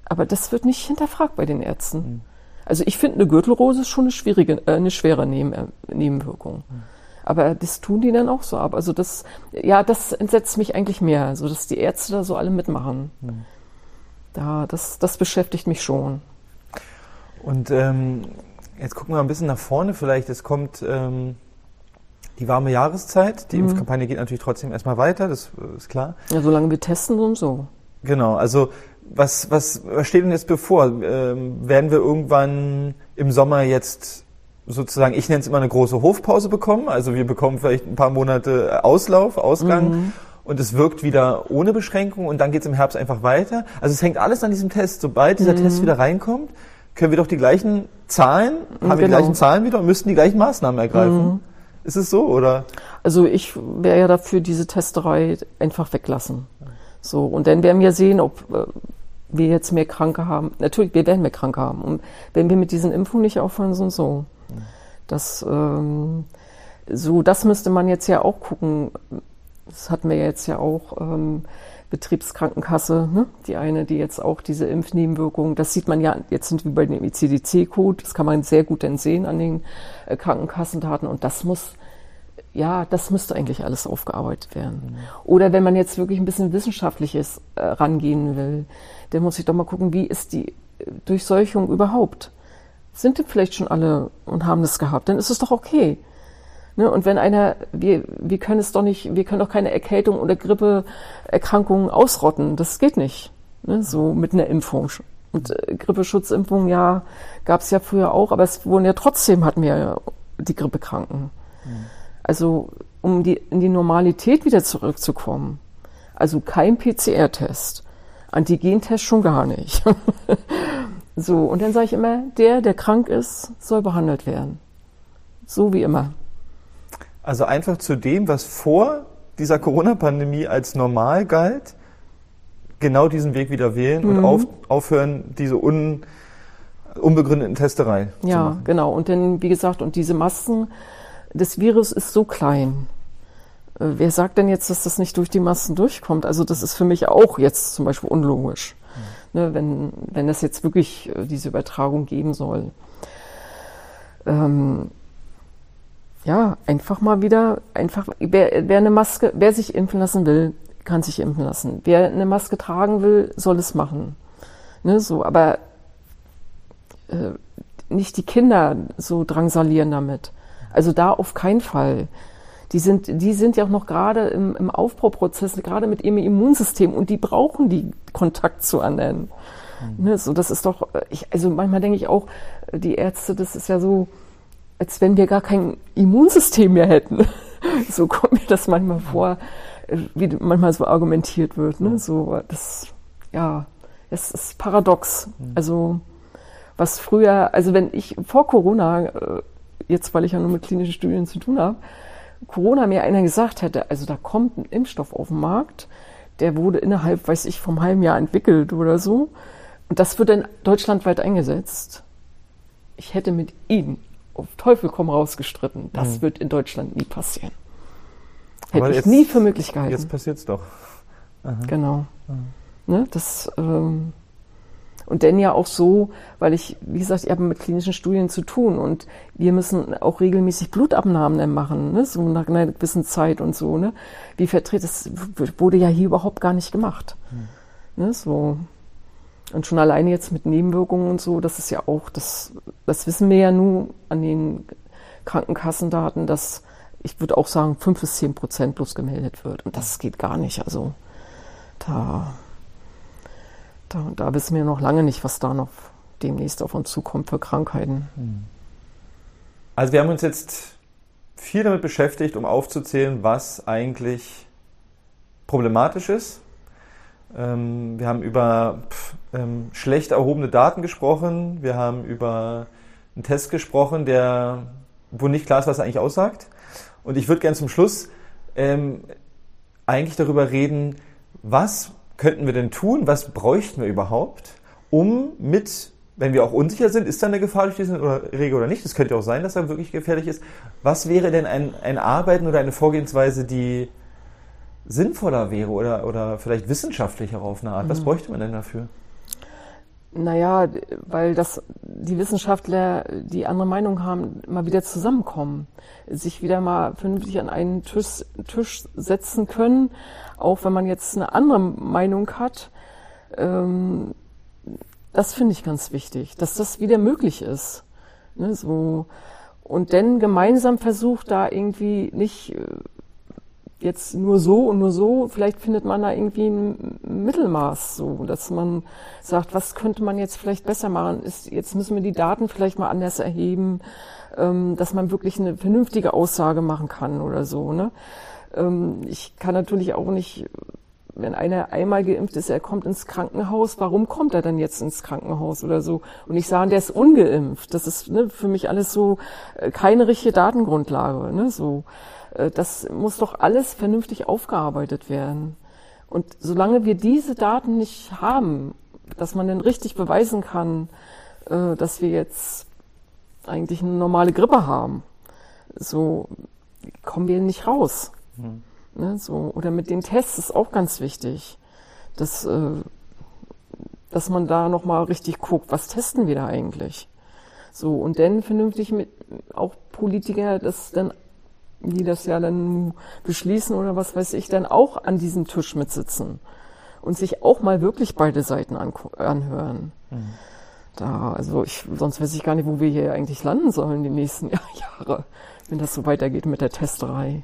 Aber das wird nicht hinterfragt bei den Ärzten. Also ich finde, eine Gürtelrose ist schon eine schwierige, äh, eine schwere Neben, äh, Nebenwirkung. Aber das tun die dann auch so ab. Also das, ja, das entsetzt mich eigentlich mehr, also dass die Ärzte da so alle mitmachen. Mhm. Da, das, das beschäftigt mich schon. Und ähm, jetzt gucken wir ein bisschen nach vorne vielleicht. Es kommt ähm, die warme Jahreszeit. Die mhm. Impfkampagne geht natürlich trotzdem erstmal weiter, das ist klar. Ja, solange wir testen und so. Genau, also was, was, was steht denn jetzt bevor? Ähm, werden wir irgendwann im Sommer jetzt sozusagen, ich nenne es immer eine große Hofpause bekommen. Also wir bekommen vielleicht ein paar Monate Auslauf, Ausgang. Mhm. Und es wirkt wieder ohne Beschränkung und dann geht es im Herbst einfach weiter. Also es hängt alles an diesem Test. Sobald dieser mhm. Test wieder reinkommt, können wir doch die gleichen Zahlen, haben genau. wir die gleichen Zahlen wieder und müssten die gleichen Maßnahmen ergreifen. Mhm. Ist es so, oder? Also ich wäre ja dafür, diese Testerei einfach weglassen. So, und dann werden wir sehen, ob äh, wir jetzt mehr Kranke haben. Natürlich, wir werden mehr Kranke haben. Und wenn wir mit diesen Impfungen nicht aufhören, so und so. Das, ähm, so, das müsste man jetzt ja auch gucken. Das hatten wir jetzt ja auch ähm, Betriebskrankenkasse, ne? die eine, die jetzt auch diese Impfnebenwirkungen, das sieht man ja, jetzt sind wir bei dem ICDC-Code, das kann man sehr gut dann sehen an den äh, Krankenkassendaten und das muss, ja, das müsste eigentlich alles aufgearbeitet werden. Mhm. Oder wenn man jetzt wirklich ein bisschen wissenschaftliches äh, rangehen will, dann muss ich doch mal gucken, wie ist die Durchseuchung überhaupt? sind die vielleicht schon alle und haben das gehabt, dann ist es doch okay. Ne? Und wenn einer, wir, wir können es doch nicht, wir können doch keine Erkältung oder Grippeerkrankungen ausrotten. Das geht nicht. Ne? So mit einer Impfung. Und äh, Grippeschutzimpfung, ja, gab es ja früher auch, aber es wurden ja trotzdem, hatten wir die Grippekranken. Mhm. Also, um die, in die Normalität wieder zurückzukommen. Also kein PCR-Test. Antigentest schon gar nicht. So, und dann sage ich immer, der, der krank ist, soll behandelt werden. So wie immer. Also einfach zu dem, was vor dieser Corona-Pandemie als normal galt, genau diesen Weg wieder wählen mhm. und auf, aufhören, diese un, unbegründeten Testerei ja, zu machen. Ja, genau. Und dann, wie gesagt, und diese Masken, das Virus ist so klein. Äh, wer sagt denn jetzt, dass das nicht durch die Masken durchkommt? Also das ist für mich auch jetzt zum Beispiel unlogisch ne, wenn, wenn es jetzt wirklich äh, diese Übertragung geben soll. Ähm, ja, einfach mal wieder, einfach, wer, wer eine Maske, wer sich impfen lassen will, kann sich impfen lassen. Wer eine Maske tragen will, soll es machen. Ne, so, aber äh, nicht die Kinder so drangsalieren damit. Also da auf keinen Fall die sind, die sind ja auch noch gerade im, im Aufbauprozess, gerade mit ihrem Immunsystem und die brauchen die Kontakt zu anderen. Mhm. Ne, so, das ist doch, ich, also manchmal denke ich auch, die Ärzte, das ist ja so, als wenn wir gar kein Immunsystem mehr hätten. so kommt mir das manchmal vor, wie manchmal so argumentiert wird. Ne? So, das, ja, es ist paradox. Mhm. Also, was früher, also wenn ich vor Corona, äh, jetzt weil ich ja nur mit klinischen Studien zu tun habe, Corona mir einer gesagt hätte, also da kommt ein Impfstoff auf den Markt, der wurde innerhalb, weiß ich, vom halben Jahr entwickelt oder so, und das wird dann deutschlandweit eingesetzt. Ich hätte mit ihm auf Teufel komm raus gestritten. Das mhm. wird in Deutschland nie passieren. Hätte Aber ich jetzt, nie für möglich gehalten. Jetzt passiert's doch. Aha. Genau. Mhm. Ne, das, ähm, und denn ja auch so, weil ich, wie gesagt, ich habe mit klinischen Studien zu tun und wir müssen auch regelmäßig Blutabnahmen machen, ne? so nach einer gewissen Zeit und so. Ne? Wie vertreten, das wurde ja hier überhaupt gar nicht gemacht. Hm. Ne? So. Und schon alleine jetzt mit Nebenwirkungen und so, das ist ja auch, das, das wissen wir ja nur an den Krankenkassendaten, dass ich würde auch sagen, fünf bis zehn Prozent bloß gemeldet wird. Und das geht gar nicht. Also da da, da wissen wir noch lange nicht, was da noch demnächst auf uns zukommt für Krankheiten. Hm. Also wir haben uns jetzt viel damit beschäftigt, um aufzuzählen, was eigentlich problematisch ist. Ähm, wir haben über ähm, schlecht erhobene Daten gesprochen. Wir haben über einen Test gesprochen, der, wo nicht klar ist, was er eigentlich aussagt. Und ich würde gerne zum Schluss ähm, eigentlich darüber reden, was könnten wir denn tun? Was bräuchten wir überhaupt, um mit wenn wir auch unsicher sind, ist da eine Gefahr durch diesen Rege oder nicht? Es könnte auch sein, dass er wirklich gefährlich ist. Was wäre denn ein, ein Arbeiten oder eine Vorgehensweise, die sinnvoller wäre oder, oder vielleicht wissenschaftlicher auf eine Art? Was mhm. bräuchte man denn dafür? Naja, weil das die Wissenschaftler, die andere Meinung haben, mal wieder zusammenkommen, sich wieder mal vernünftig an einen Tisch, Tisch setzen können, auch wenn man jetzt eine andere Meinung hat. Ähm, das finde ich ganz wichtig, dass das wieder möglich ist. Ne, so. Und dann gemeinsam versucht, da irgendwie nicht äh, jetzt nur so und nur so, vielleicht findet man da irgendwie ein Mittelmaß, so, dass man sagt, was könnte man jetzt vielleicht besser machen? Ist, jetzt müssen wir die Daten vielleicht mal anders erheben, ähm, dass man wirklich eine vernünftige Aussage machen kann oder so. Ne? Ähm, ich kann natürlich auch nicht wenn einer einmal geimpft ist, er kommt ins Krankenhaus, warum kommt er dann jetzt ins Krankenhaus oder so? Und ich sage, der ist ungeimpft. Das ist ne, für mich alles so äh, keine richtige Datengrundlage. Ne, so, das muss doch alles vernünftig aufgearbeitet werden. Und solange wir diese Daten nicht haben, dass man dann richtig beweisen kann, äh, dass wir jetzt eigentlich eine normale Grippe haben, so kommen wir nicht raus. Mhm. Ne, so. Oder mit den Tests ist auch ganz wichtig, dass, äh, dass man da nochmal richtig guckt, was testen wir da eigentlich? So, und dann vernünftig mit auch Politiker, das dann, die das ja dann beschließen oder was weiß ich, dann auch an diesem Tisch mitsitzen und sich auch mal wirklich beide Seiten an, anhören. Mhm. Da, also ich, sonst weiß ich gar nicht, wo wir hier eigentlich landen sollen die nächsten Jahre, wenn das so weitergeht mit der Testerei.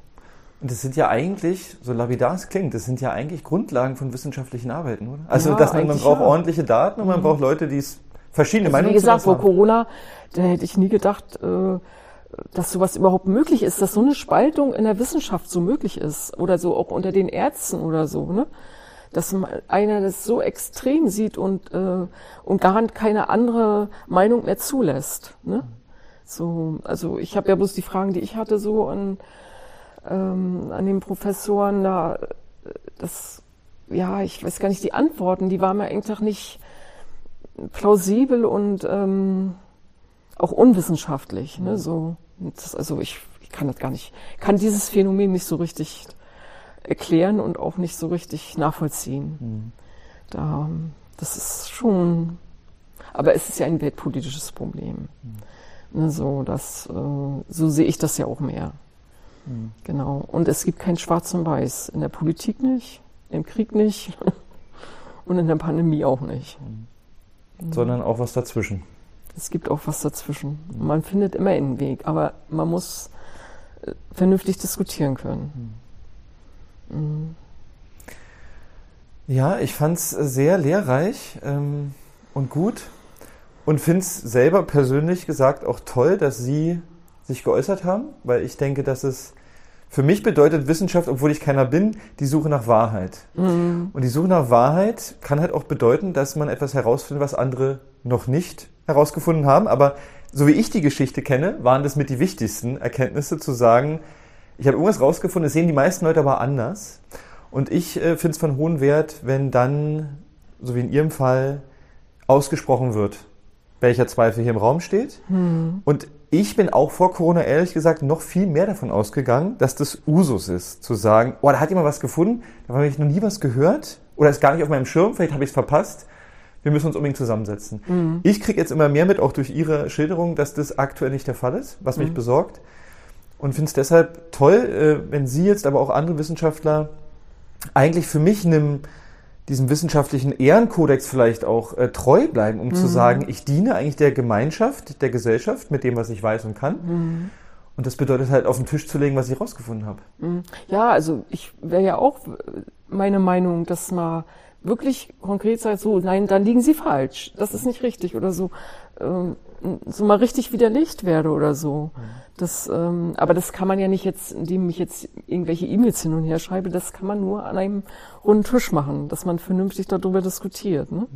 Und das sind ja eigentlich, so lapidar es klingt, das sind ja eigentlich Grundlagen von wissenschaftlichen Arbeiten, oder? Also, ja, dass man, man braucht ja. ordentliche Daten und man mhm. braucht Leute, die es verschiedene also, Meinungen Wie gesagt, vor Corona, da hätte ich nie gedacht, äh, dass sowas überhaupt möglich ist, dass so eine Spaltung in der Wissenschaft so möglich ist oder so auch unter den Ärzten oder so, ne? Dass einer das so extrem sieht und, äh, und gar keine andere Meinung mehr zulässt, ne? So, also ich habe ja bloß die Fragen, die ich hatte, so an ähm, an den Professoren da, das, ja, ich weiß gar nicht, die Antworten, die waren mir einfach nicht plausibel und ähm, auch unwissenschaftlich. Ne, so, das, also ich, ich kann das gar nicht, kann dieses Phänomen nicht so richtig erklären und auch nicht so richtig nachvollziehen. Mhm. Da, das ist schon, aber es ist ja ein weltpolitisches Problem. Mhm. Ne, so, das, äh, so sehe ich das ja auch mehr. Mhm. Genau. Und es gibt kein Schwarz und Weiß. In der Politik nicht, im Krieg nicht und in der Pandemie auch nicht. Mhm. Sondern auch was dazwischen. Es gibt auch was dazwischen. Man findet immer einen Weg, aber man muss äh, vernünftig diskutieren können. Mhm. Ja, ich fand es sehr lehrreich ähm, und gut und finde es selber persönlich gesagt auch toll, dass Sie sich geäußert haben, weil ich denke, dass es für mich bedeutet Wissenschaft, obwohl ich keiner bin, die Suche nach Wahrheit. Mhm. Und die Suche nach Wahrheit kann halt auch bedeuten, dass man etwas herausfindet, was andere noch nicht herausgefunden haben. Aber so wie ich die Geschichte kenne, waren das mit die wichtigsten Erkenntnisse zu sagen, ich habe irgendwas herausgefunden, das sehen die meisten Leute aber anders. Und ich äh, finde es von hohem Wert, wenn dann, so wie in Ihrem Fall, ausgesprochen wird, welcher Zweifel hier im Raum steht. Mhm. Und ich bin auch vor Corona ehrlich gesagt noch viel mehr davon ausgegangen, dass das Usus ist, zu sagen, oh, da hat jemand was gefunden, da habe ich noch nie was gehört oder ist gar nicht auf meinem Schirm, vielleicht habe ich es verpasst. Wir müssen uns unbedingt zusammensetzen. Mhm. Ich kriege jetzt immer mehr mit, auch durch Ihre Schilderung, dass das aktuell nicht der Fall ist, was mich mhm. besorgt. Und finde es deshalb toll, äh, wenn Sie jetzt, aber auch andere Wissenschaftler eigentlich für mich einem diesem wissenschaftlichen Ehrenkodex vielleicht auch äh, treu bleiben, um mhm. zu sagen, ich diene eigentlich der Gemeinschaft, der Gesellschaft mit dem, was ich weiß und kann. Mhm. Und das bedeutet halt auf den Tisch zu legen, was ich rausgefunden habe. Mhm. Ja, also ich wäre ja auch meine Meinung, dass man wirklich konkret sagt, so, nein, dann liegen Sie falsch, das ist nicht richtig oder so. Ähm, so mal richtig widerlegt werde oder so. Das, ähm, aber das kann man ja nicht jetzt, indem ich jetzt irgendwelche E-Mails hin und her schreibe, das kann man nur an einem runden Tisch machen, dass man vernünftig darüber diskutiert. Ne?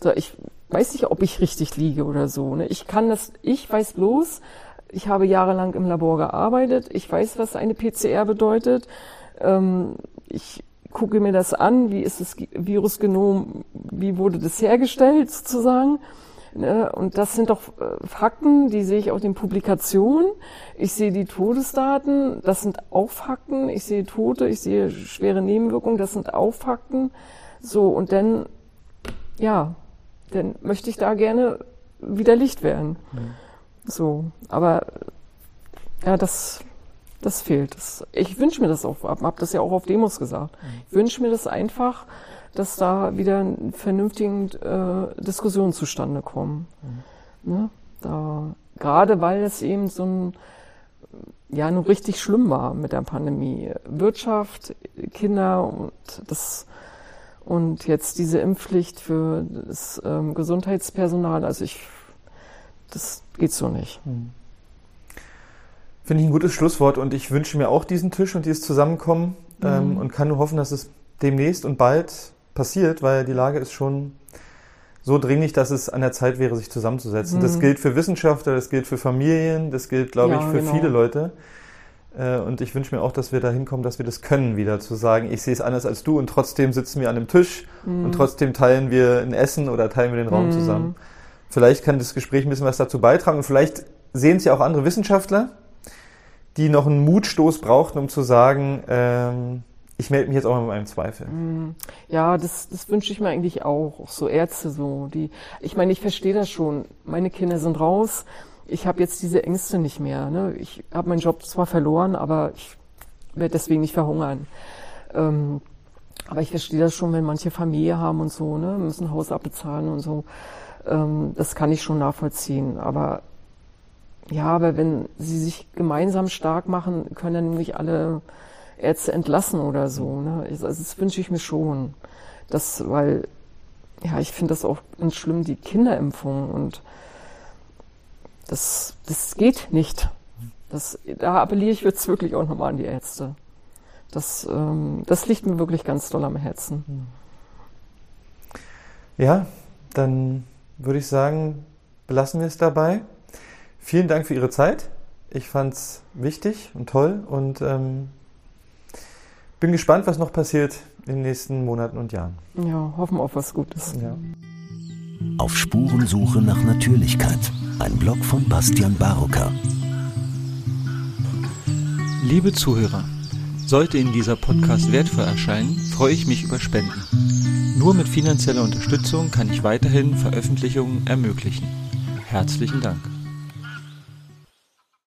So, ich weiß nicht, ob ich richtig liege oder so. Ne? Ich kann das, ich weiß bloß, ich habe jahrelang im Labor gearbeitet, ich weiß, was eine PCR bedeutet. Ähm, ich gucke mir das an, wie ist das Virusgenom, wie wurde das hergestellt sozusagen Ne? Und das sind doch äh, Fakten, die sehe ich auch in Publikationen. Ich sehe die Todesdaten, das sind auch Fakten. Ich sehe Tote, ich sehe schwere Nebenwirkungen, das sind auch Fakten. So, und dann, ja, dann möchte ich da gerne wieder Licht werden. Mhm. So, aber ja, das, das fehlt. Das, ich wünsche mir das auch, habe das ja auch auf Demos gesagt. Mhm. Ich wünsche mir das einfach, dass da wieder eine vernünftige äh, Diskussionen zustande kommen. Mhm. Ne? Da, gerade weil es eben so ein, ja, nur richtig schlimm war mit der Pandemie. Wirtschaft, Kinder und das, und jetzt diese Impfpflicht für das ähm, Gesundheitspersonal, also ich, das geht so nicht. Mhm. Finde ich ein gutes Schlusswort und ich wünsche mir auch diesen Tisch und dieses Zusammenkommen mhm. ähm, und kann nur hoffen, dass es demnächst und bald passiert, weil die Lage ist schon so dringlich, dass es an der Zeit wäre, sich zusammenzusetzen. Mhm. Das gilt für Wissenschaftler, das gilt für Familien, das gilt, glaube ja, ich, für genau. viele Leute. Äh, und ich wünsche mir auch, dass wir da hinkommen, dass wir das können, wieder zu sagen, ich sehe es anders als du und trotzdem sitzen wir an einem Tisch mhm. und trotzdem teilen wir ein Essen oder teilen wir den Raum mhm. zusammen. Vielleicht kann das Gespräch ein bisschen was dazu beitragen und vielleicht sehen es ja auch andere Wissenschaftler, die noch einen Mutstoß brauchten, um zu sagen, ähm, ich melde mich jetzt auch mal mit meinem Zweifel. Mm. Ja, das, das wünsche ich mir eigentlich auch. Auch so Ärzte so, die, ich meine, ich verstehe das schon. Meine Kinder sind raus. Ich habe jetzt diese Ängste nicht mehr. Ne? Ich habe meinen Job zwar verloren, aber ich werde deswegen nicht verhungern. Ähm, aber ich verstehe das schon, wenn manche Familie haben und so, ne, müssen Haus abbezahlen und so. Ähm, das kann ich schon nachvollziehen. Aber ja, aber wenn sie sich gemeinsam stark machen, können nämlich alle Ärzte entlassen oder so. Ne? Also das wünsche ich mir schon. Das, weil, ja, ich finde das auch ganz schlimm, die Kinderimpfung und das, das geht nicht. Das, da appelliere ich jetzt wirklich auch nochmal an die Ärzte. Das, ähm, das liegt mir wirklich ganz doll am Herzen. Ja, dann würde ich sagen, belassen wir es dabei. Vielen Dank für Ihre Zeit. Ich fand es wichtig und toll und ähm, bin gespannt, was noch passiert in den nächsten Monaten und Jahren. Ja, hoffen auf was Gutes. Ja. Auf Spurensuche nach Natürlichkeit. Ein Blog von Bastian Barocker. Liebe Zuhörer, sollte Ihnen dieser Podcast wertvoll erscheinen, freue ich mich über Spenden. Nur mit finanzieller Unterstützung kann ich weiterhin Veröffentlichungen ermöglichen. Herzlichen Dank.